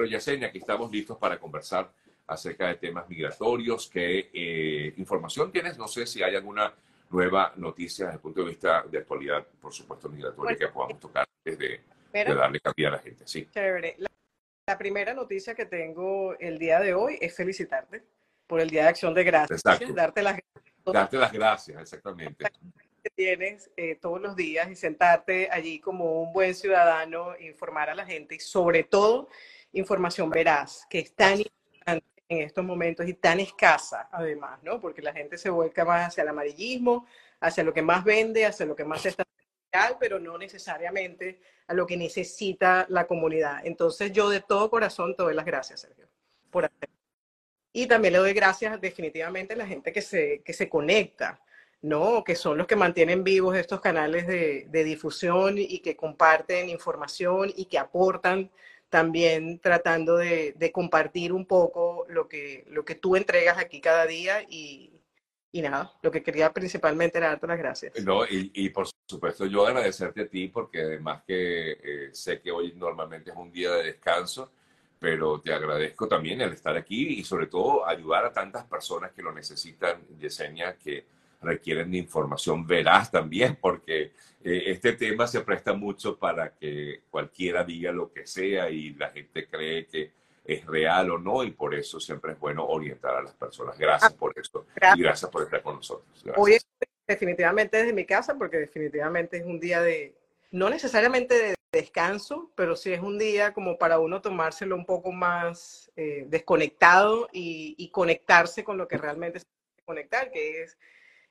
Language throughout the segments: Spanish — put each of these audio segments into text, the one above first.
Bueno, Yesenia, aquí estamos listos para conversar acerca de temas migratorios. ¿Qué eh, información tienes? No sé si hay alguna nueva noticia desde el punto de vista de actualidad, por supuesto, migratoria, que podamos tocar desde de darle cabida a la gente. Sí. Chévere. La, primera noticia que tengo el día de hoy es felicitarte por el Día de Acción de Gracias. Exacto. Darte las, Darte las gracias, exactamente. Que tienes eh, todos los días y sentarte allí como un buen ciudadano, informar a la gente y sobre todo información veraz, que es tan importante en estos momentos y tan escasa además, ¿no? Porque la gente se vuelca más hacia el amarillismo, hacia lo que más vende, hacia lo que más está pero no necesariamente a lo que necesita la comunidad. Entonces yo de todo corazón te doy las gracias, Sergio, por hacer. Y también le doy gracias definitivamente a la gente que se, que se conecta, ¿no? Que son los que mantienen vivos estos canales de, de difusión y que comparten información y que aportan también tratando de, de, compartir un poco lo que, lo que tú entregas aquí cada día y, y nada, lo que quería principalmente era darte las gracias. No, y, y por supuesto yo agradecerte a ti porque además que eh, sé que hoy normalmente es un día de descanso, pero te agradezco también el estar aquí y sobre todo ayudar a tantas personas que lo necesitan, Yesenia, que requieren de información veraz también, porque eh, este tema se presta mucho para que cualquiera diga lo que sea y la gente cree que es real o no, y por eso siempre es bueno orientar a las personas. Gracias por eso y gracias por estar con nosotros. Hoy definitivamente desde mi casa, porque definitivamente es un día de, no necesariamente de descanso, pero sí es un día como para uno tomárselo un poco más eh, desconectado y, conectarse con lo que realmente se conectar, que es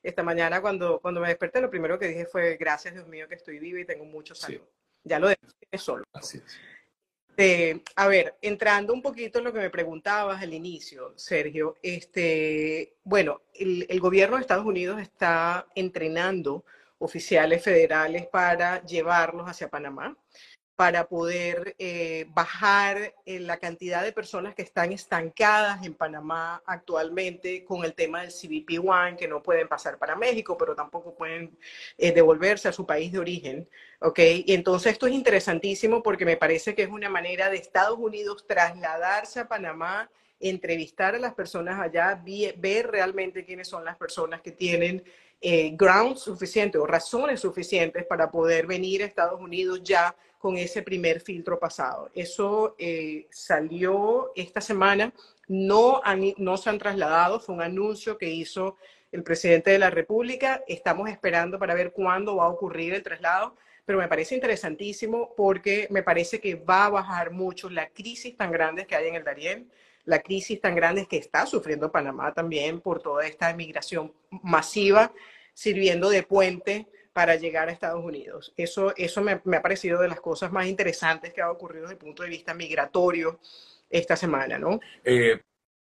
esta mañana cuando, cuando me desperté, lo primero que dije fue gracias Dios mío que estoy viva y tengo mucho salud. Ya lo dejé solo. Así es. Este, a ver, entrando un poquito en lo que me preguntabas al inicio, Sergio, este, bueno, el, el gobierno de Estados Unidos está entrenando oficiales federales para llevarlos hacia Panamá para poder eh, bajar eh, la cantidad de personas que están estancadas en Panamá actualmente con el tema del CBP-1, que no pueden pasar para México, pero tampoco pueden eh, devolverse a su país de origen. ¿ok? Y entonces esto es interesantísimo porque me parece que es una manera de Estados Unidos trasladarse a Panamá entrevistar a las personas allá, ver realmente quiénes son las personas que tienen eh, ground suficiente o razones suficientes para poder venir a Estados Unidos ya con ese primer filtro pasado. Eso eh, salió esta semana, no, no se han trasladado, fue un anuncio que hizo el presidente de la República. Estamos esperando para ver cuándo va a ocurrir el traslado, pero me parece interesantísimo porque me parece que va a bajar mucho la crisis tan grande que hay en el Darién, la crisis tan grande que está sufriendo Panamá también por toda esta emigración masiva, sirviendo de puente para llegar a Estados Unidos. Eso, eso me, ha parecido de las cosas más interesantes que ha ocurrido desde el punto de vista migratorio esta semana, ¿no? Eh,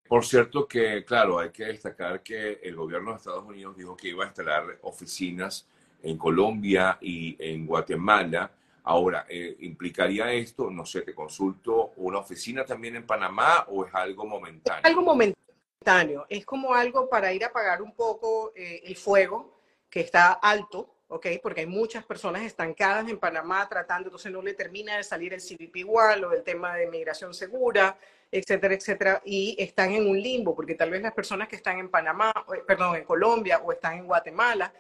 por cierto que, claro, hay que destacar que el gobierno de Estados Unidos dijo que iba a instalar oficinas en Colombia y en Guatemala. Ahora, eh, ¿implicaría esto, no sé, te consulto, una oficina también en Panamá o es algo momentáneo? algo momentáneo, es como algo para ir a apagar un poco eh, el fuego que está alto ¿ok? Porque hay muchas personas estancadas en Panamá tratando, entonces no le termina de salir el CBP igual o el tema de migración segura, etcétera, etcétera, y están en un limbo, porque tal vez las personas que están en Panamá, perdón, en Colombia o están en Guatemala,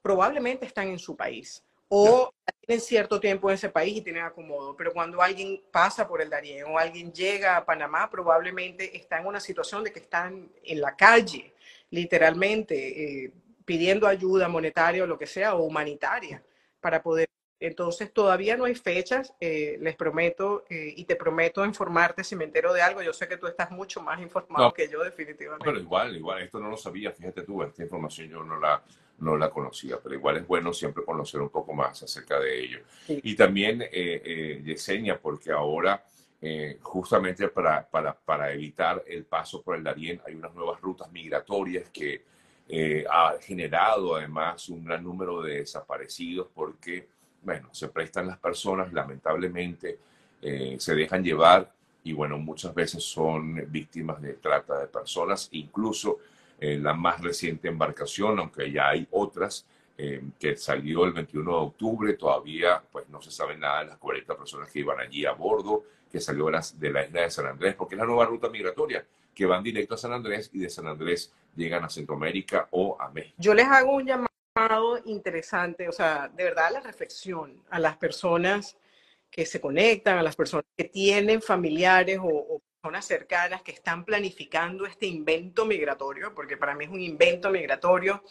probablemente están en su país o tienen cierto tiempo en ese país y tienen acomodo, pero cuando alguien pasa por el Darién o alguien llega a Panamá, probablemente está en una situación de que están en la calle, literalmente. Eh, pidiendo ayuda monetaria o lo que sea, o humanitaria, para poder. Entonces, todavía no hay fechas, eh, les prometo, eh, y te prometo informarte si me entero de algo. Yo sé que tú estás mucho más informado que yo, definitivamente. Pero igual, igual, esto no lo sabía, fíjate tú, esta información yo no la, no la conocía, pero igual es bueno siempre conocer un poco más acerca de ello. Y también, eh, eh, Yesenia, porque ahora, justamente para, para, para evitar el paso por el Darién, hay unas nuevas rutas migratorias que eh, ha generado además un gran número de desaparecidos porque, bueno, se prestan las personas, lamentablemente eh, se dejan llevar y, bueno, muchas veces son víctimas de trata de personas, incluso eh, la más reciente embarcación, aunque ya hay otras, eh, que salió el 21 de octubre. Todavía pues no se sabe nada de las 40 personas que iban allí a bordo, que salió de la, de la isla de San Andrés, porque es la nueva ruta migratoria, que van directo a San Andrés y de San Andrés llegan a Centroamérica o a México. Yo les hago un llamado interesante, o sea, de verdad la reflexión a las personas que se conectan, a las personas que tienen familiares o, o personas cercanas que están planificando este invento migratorio, porque para mí es un invento migratorio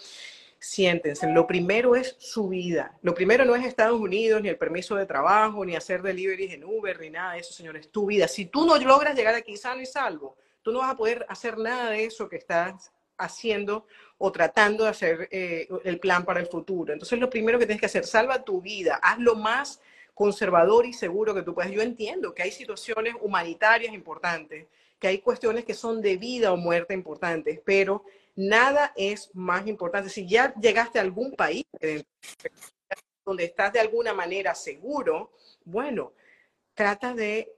siéntense. Lo primero es su vida. Lo primero no es Estados Unidos, ni el permiso de trabajo, ni hacer deliveries en Uber, ni nada de eso, señores. Tu vida. Si tú no logras llegar aquí sano y salvo, tú no vas a poder hacer nada de eso que estás haciendo o tratando de hacer eh, el plan para el futuro. Entonces, lo primero que tienes que hacer, salva tu vida, haz lo más conservador y seguro que tú puedas. Yo entiendo que hay situaciones humanitarias importantes, que hay cuestiones que son de vida o muerte importantes, pero nada es más importante. Si ya llegaste a algún país donde estás de alguna manera seguro, bueno, trata de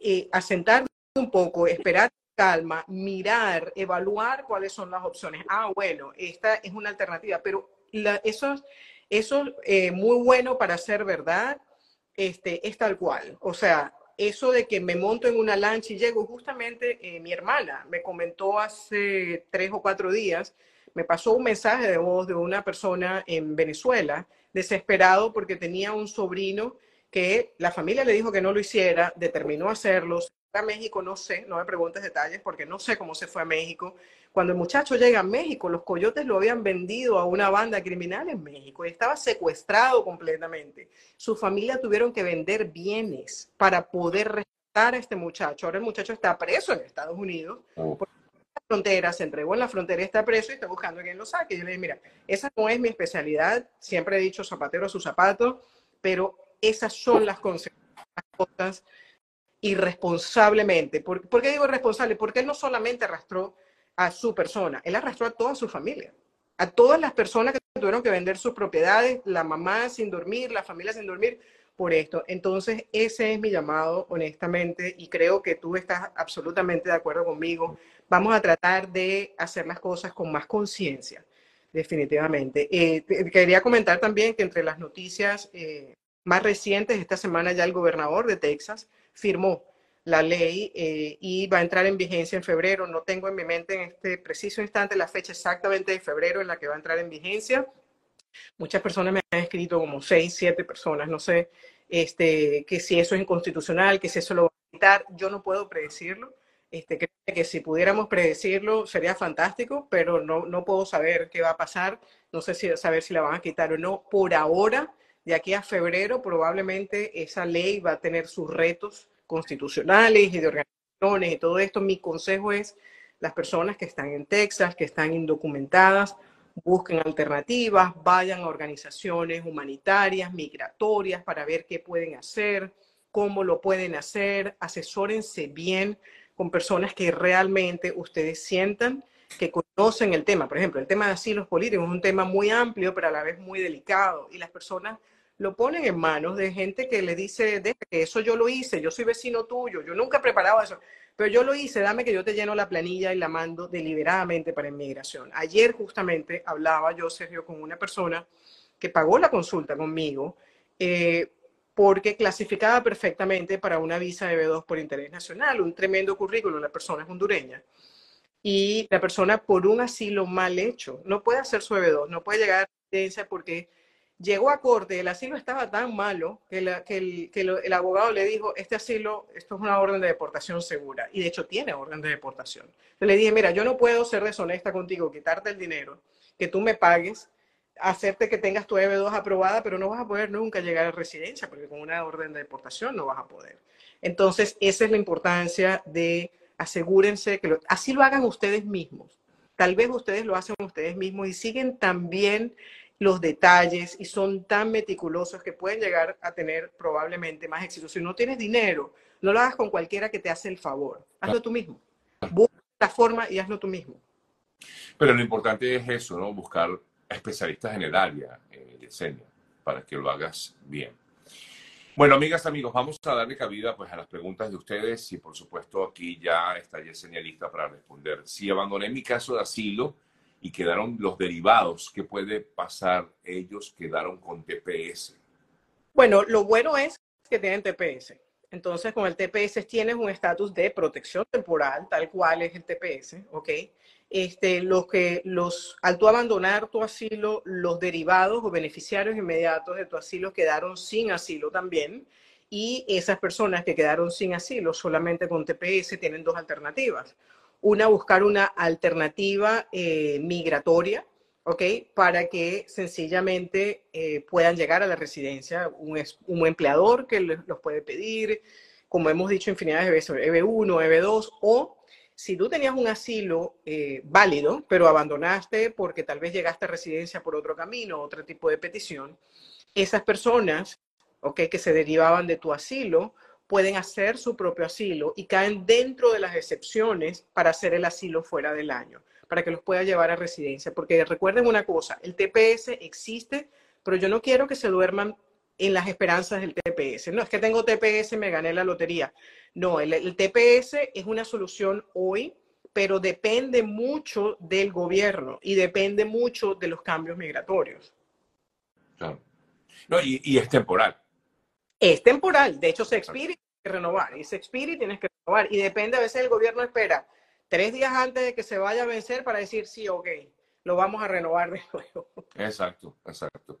eh, asentarte un poco, esperar calma, mirar, evaluar cuáles son las opciones. Ah, bueno, esta es una alternativa, pero eso, eso es eh, muy bueno para ser verdad, este, es tal cual. O sea, eso de que me monto en una lancha y llego, justamente eh, mi hermana me comentó hace tres o cuatro días, me pasó un mensaje de voz de una persona en Venezuela, desesperado porque tenía un sobrino que la familia le dijo que no lo hiciera, determinó hacerlo, a México, no sé, no me preguntes detalles porque no sé cómo se fue a México. Cuando el muchacho llega a México, los coyotes lo habían vendido a una banda criminal en México y estaba secuestrado completamente. Su familia tuvieron que vender bienes para poder rescatar a este muchacho. Ahora el muchacho está preso en Estados Unidos. Oh. la frontera, se entregó en la frontera está preso y está buscando a quien lo saque. Yo le dije, mira, esa no es mi especialidad, siempre he dicho zapatero a su zapato, pero esas son las consecuencias irresponsablemente. ¿Por, qué digo irresponsable? Porque él no solamente arrastró a su persona, él arrastró a toda su familia, a todas las personas que tuvieron que vender sus propiedades, la mamá sin dormir, la familia sin dormir, por esto. Entonces, ese es mi llamado, honestamente, y creo que tú estás absolutamente de acuerdo conmigo. Vamos a tratar de hacer las cosas con más conciencia, definitivamente. Eh, quería comentar también que entre las noticias eh, más recientes, esta semana ya el gobernador de Texas, firmó la ley eh, y va a entrar en vigencia en febrero. No tengo en mi mente en este preciso instante la fecha exactamente de febrero en la que va a entrar en vigencia. Muchas personas me han escrito, como seis, siete personas, no sé, este, que si eso es inconstitucional, que si eso lo va a quitar. Yo no puedo predecirlo. Este, creo que si pudiéramos predecirlo sería fantástico, pero no, no puedo saber qué va a pasar. No sé si saber si la van a quitar o no. Por ahora, de aquí a febrero probablemente esa ley va a tener sus retos constitucionales y de organizaciones y todo esto. Mi consejo es las personas que están en Texas, que están indocumentadas, busquen alternativas, vayan a organizaciones humanitarias, migratorias, para ver qué pueden hacer, cómo lo pueden hacer, asesórense bien con personas que realmente ustedes sientan que conocen el tema. Por ejemplo, el tema de asilos políticos es un tema muy amplio, pero a la vez muy delicado, y las personas lo ponen en manos de gente que le dice, de que eso yo lo hice, yo soy vecino tuyo, yo nunca he preparado eso, pero yo lo hice, dame que yo te lleno la planilla y la mando deliberadamente para inmigración. Ayer justamente hablaba yo, Sergio, con una persona que pagó la consulta conmigo eh, porque clasificaba perfectamente para una visa de B2 por interés nacional, un tremendo currículum, la persona es hondureña. Y la persona por un asilo mal hecho no puede hacer su B2, no puede llegar a residencia porque llegó a corte, el asilo estaba tan malo que, el, abogado le dijo, este asilo, esto es una orden de deportación segura. Y de hecho tiene orden de deportación. le dije, mira, yo no puedo ser deshonesta contigo, quitarte el dinero, que tú me pagues, hacerte que tengas tu EB2 aprobada, pero no vas a poder nunca llegar a residencia, porque con una orden de deportación no vas a poder. Entonces, esa es la importancia de asegúrense que así lo hagan ustedes mismos. Tal vez ustedes lo hacen ustedes mismos y siguen también los detalles y son tan meticulosos que pueden llegar a tener probablemente más éxito. Si no tienes dinero, no lo hagas con cualquiera que te hace el favor. Hazlo tú mismo. Busca la forma y hazlo tú mismo. Pero lo importante es eso, ¿no? Buscar especialistas en el área, eh, Yesenia, para que lo hagas bien. Bueno, amigas, amigos, vamos a darle cabida pues, a las preguntas de ustedes y por supuesto aquí ya está Yesenia lista para responder. Si abandoné mi caso de asilo, y quedaron los derivados, ¿qué puede pasar? Ellos quedaron con TPS. Bueno, lo bueno es que tienen TPS. Entonces, con el TPS tienes un estatus de protección temporal, tal cual es el TPS, ¿ok? Este, los que, los, al tú abandonar tu asilo, los derivados o beneficiarios inmediatos de tu asilo quedaron sin asilo también. Y esas personas que quedaron sin asilo solamente con TPS tienen dos alternativas. Una, buscar una alternativa eh, migratoria, ¿ok? Para que sencillamente eh, puedan llegar a la residencia. Un, un empleador que los puede pedir, como hemos dicho infinidad de veces, EB1, EB2, o si tú tenías un asilo eh, válido, pero abandonaste porque tal vez llegaste a residencia por otro camino, otro tipo de petición, esas personas okay, que se derivaban de tu asilo pueden hacer su propio asilo y caen dentro de las excepciones para hacer el asilo fuera del año, para que los pueda llevar a residencia. Porque recuerden una cosa, el TPS existe, pero yo no quiero que se duerman en las esperanzas del TPS. No es que tengo TPS, me gané la lotería. No, el, TPS es una solución hoy, pero depende mucho del gobierno y depende mucho de los cambios migratorios. Claro. No, y, es temporal. Es temporal. De hecho, se expira y renovar. Y se expira y tienes que renovar. Y depende, a veces el gobierno espera tres días antes de que se vaya a vencer para decir sí, ok, lo vamos a renovar de nuevo. Exacto, exacto.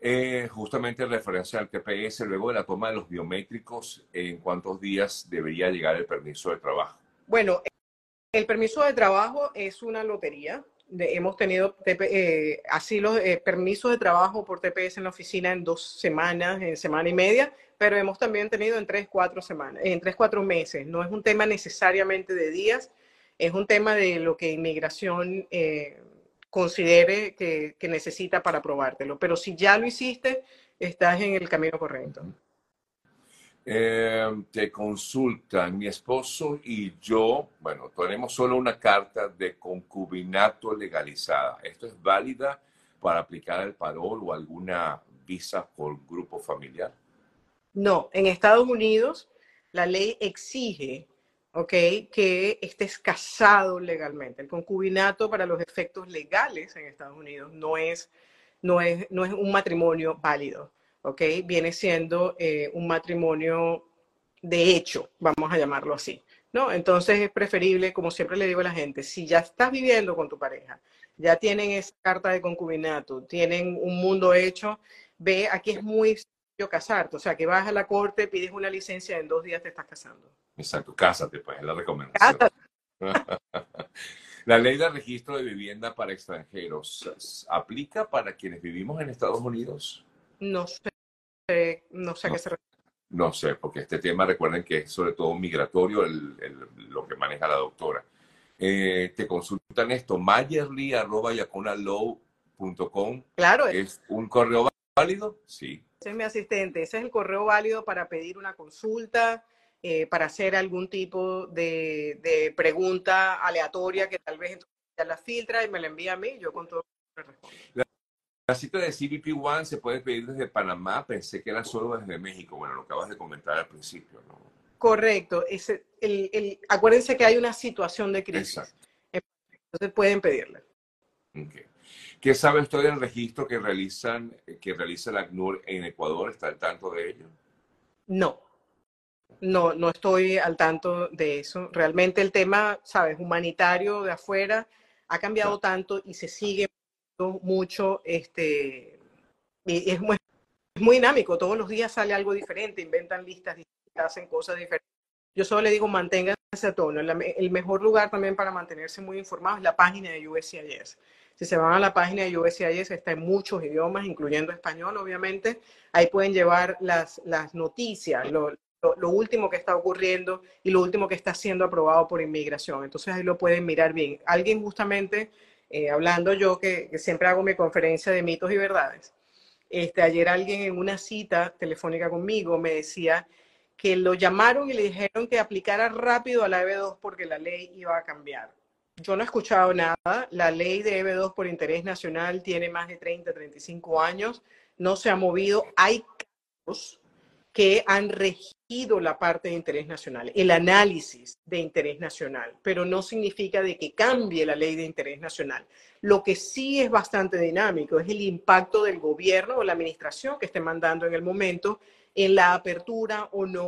Eh, justamente en referencia al TPS, luego de la toma de los biométricos, ¿en cuántos días debería llegar el permiso de trabajo? Bueno, el permiso de trabajo es una lotería. hemos tenido eh, así los eh, permisos de trabajo por TPS en la oficina en dos semanas, en semana y media, pero hemos también tenido en tres, cuatro semanas, en tres, cuatro meses. No es un tema necesariamente de días, es un tema de lo que inmigración eh, considere que, necesita para probártelo. Pero si ya lo hiciste, estás en el camino correcto. Eh, te consultan mi esposo y yo, bueno, tenemos solo una carta de concubinato legalizada. ¿Esto es válida para aplicar el parol o alguna visa por grupo familiar? No, en Estados Unidos la ley exige. Que estés casado legalmente. El concubinato para los efectos legales en Estados Unidos no es, no es, no es un matrimonio válido, ¿ok? Viene siendo eh, un matrimonio de hecho, vamos a llamarlo así, ¿no? Entonces es preferible, como siempre le digo a la gente, si ya estás viviendo con tu pareja, ya tienen esa carta de concubinato, tienen un mundo hecho, ve, aquí es muy casarte, o sea, que vas a la corte, pides una licencia, en dos días te estás casando. Exacto, cásate, pues, es la recomendación. la ley de registro de vivienda para extranjeros, ¿aplica para quienes vivimos en Estados Unidos? No sé, no sé a qué se refiere. No sé, porque este tema recuerden que es sobre todo migratorio lo que maneja la doctora. Eh, te consultan esto, mayerly.com. Claro. ¿Es un correo válido? Sí. Ese es mi asistente. Ese es el correo válido para pedir una consulta, eh, para hacer algún tipo de, pregunta aleatoria que tal vez ya la filtra y me la envía a mí, yo con todo respondo. La, cita de CBP One se puede pedir desde Panamá, pensé que era solo desde México, bueno, lo acabas de comentar al principio, ¿no? Correcto, el, el, acuérdense que hay una situación de crisis, entonces pueden pedirla. ¿Qué sabe usted del registro que realizan, que realiza la ACNUR en Ecuador? ¿Está al tanto de ello? No, no, no estoy al tanto de eso. Realmente el tema, sabes, humanitario de afuera ha cambiado tanto y se sigue mucho, este, y es muy, muy dinámico. Todos los días sale algo diferente, inventan listas hacen cosas diferentes. Yo solo le digo, manténganse a. El mejor lugar también para mantenerse muy informado es la página de USCIS. Si se van a la página de USCIS, está en muchos idiomas, incluyendo español, obviamente. Ahí pueden llevar las, las noticias, lo, lo, último que está ocurriendo y lo último que está siendo aprobado por inmigración. Entonces ahí lo pueden mirar bien. Alguien justamente, eh, hablando yo que, siempre hago mi conferencia de mitos y verdades, este, ayer alguien en una cita telefónica conmigo me decía que lo llamaron y le dijeron que aplicara rápido a la EB2 porque la ley iba a cambiar. Yo no he escuchado nada. La ley de EB2 por interés nacional tiene más de 30, 35 años. No se ha movido. Hay casos que han regido la parte de interés nacional, el análisis de interés nacional, pero no significa de que cambie la ley de interés nacional. Lo que sí es bastante dinámico es el impacto del gobierno o la administración que esté mandando en el momento en la apertura o no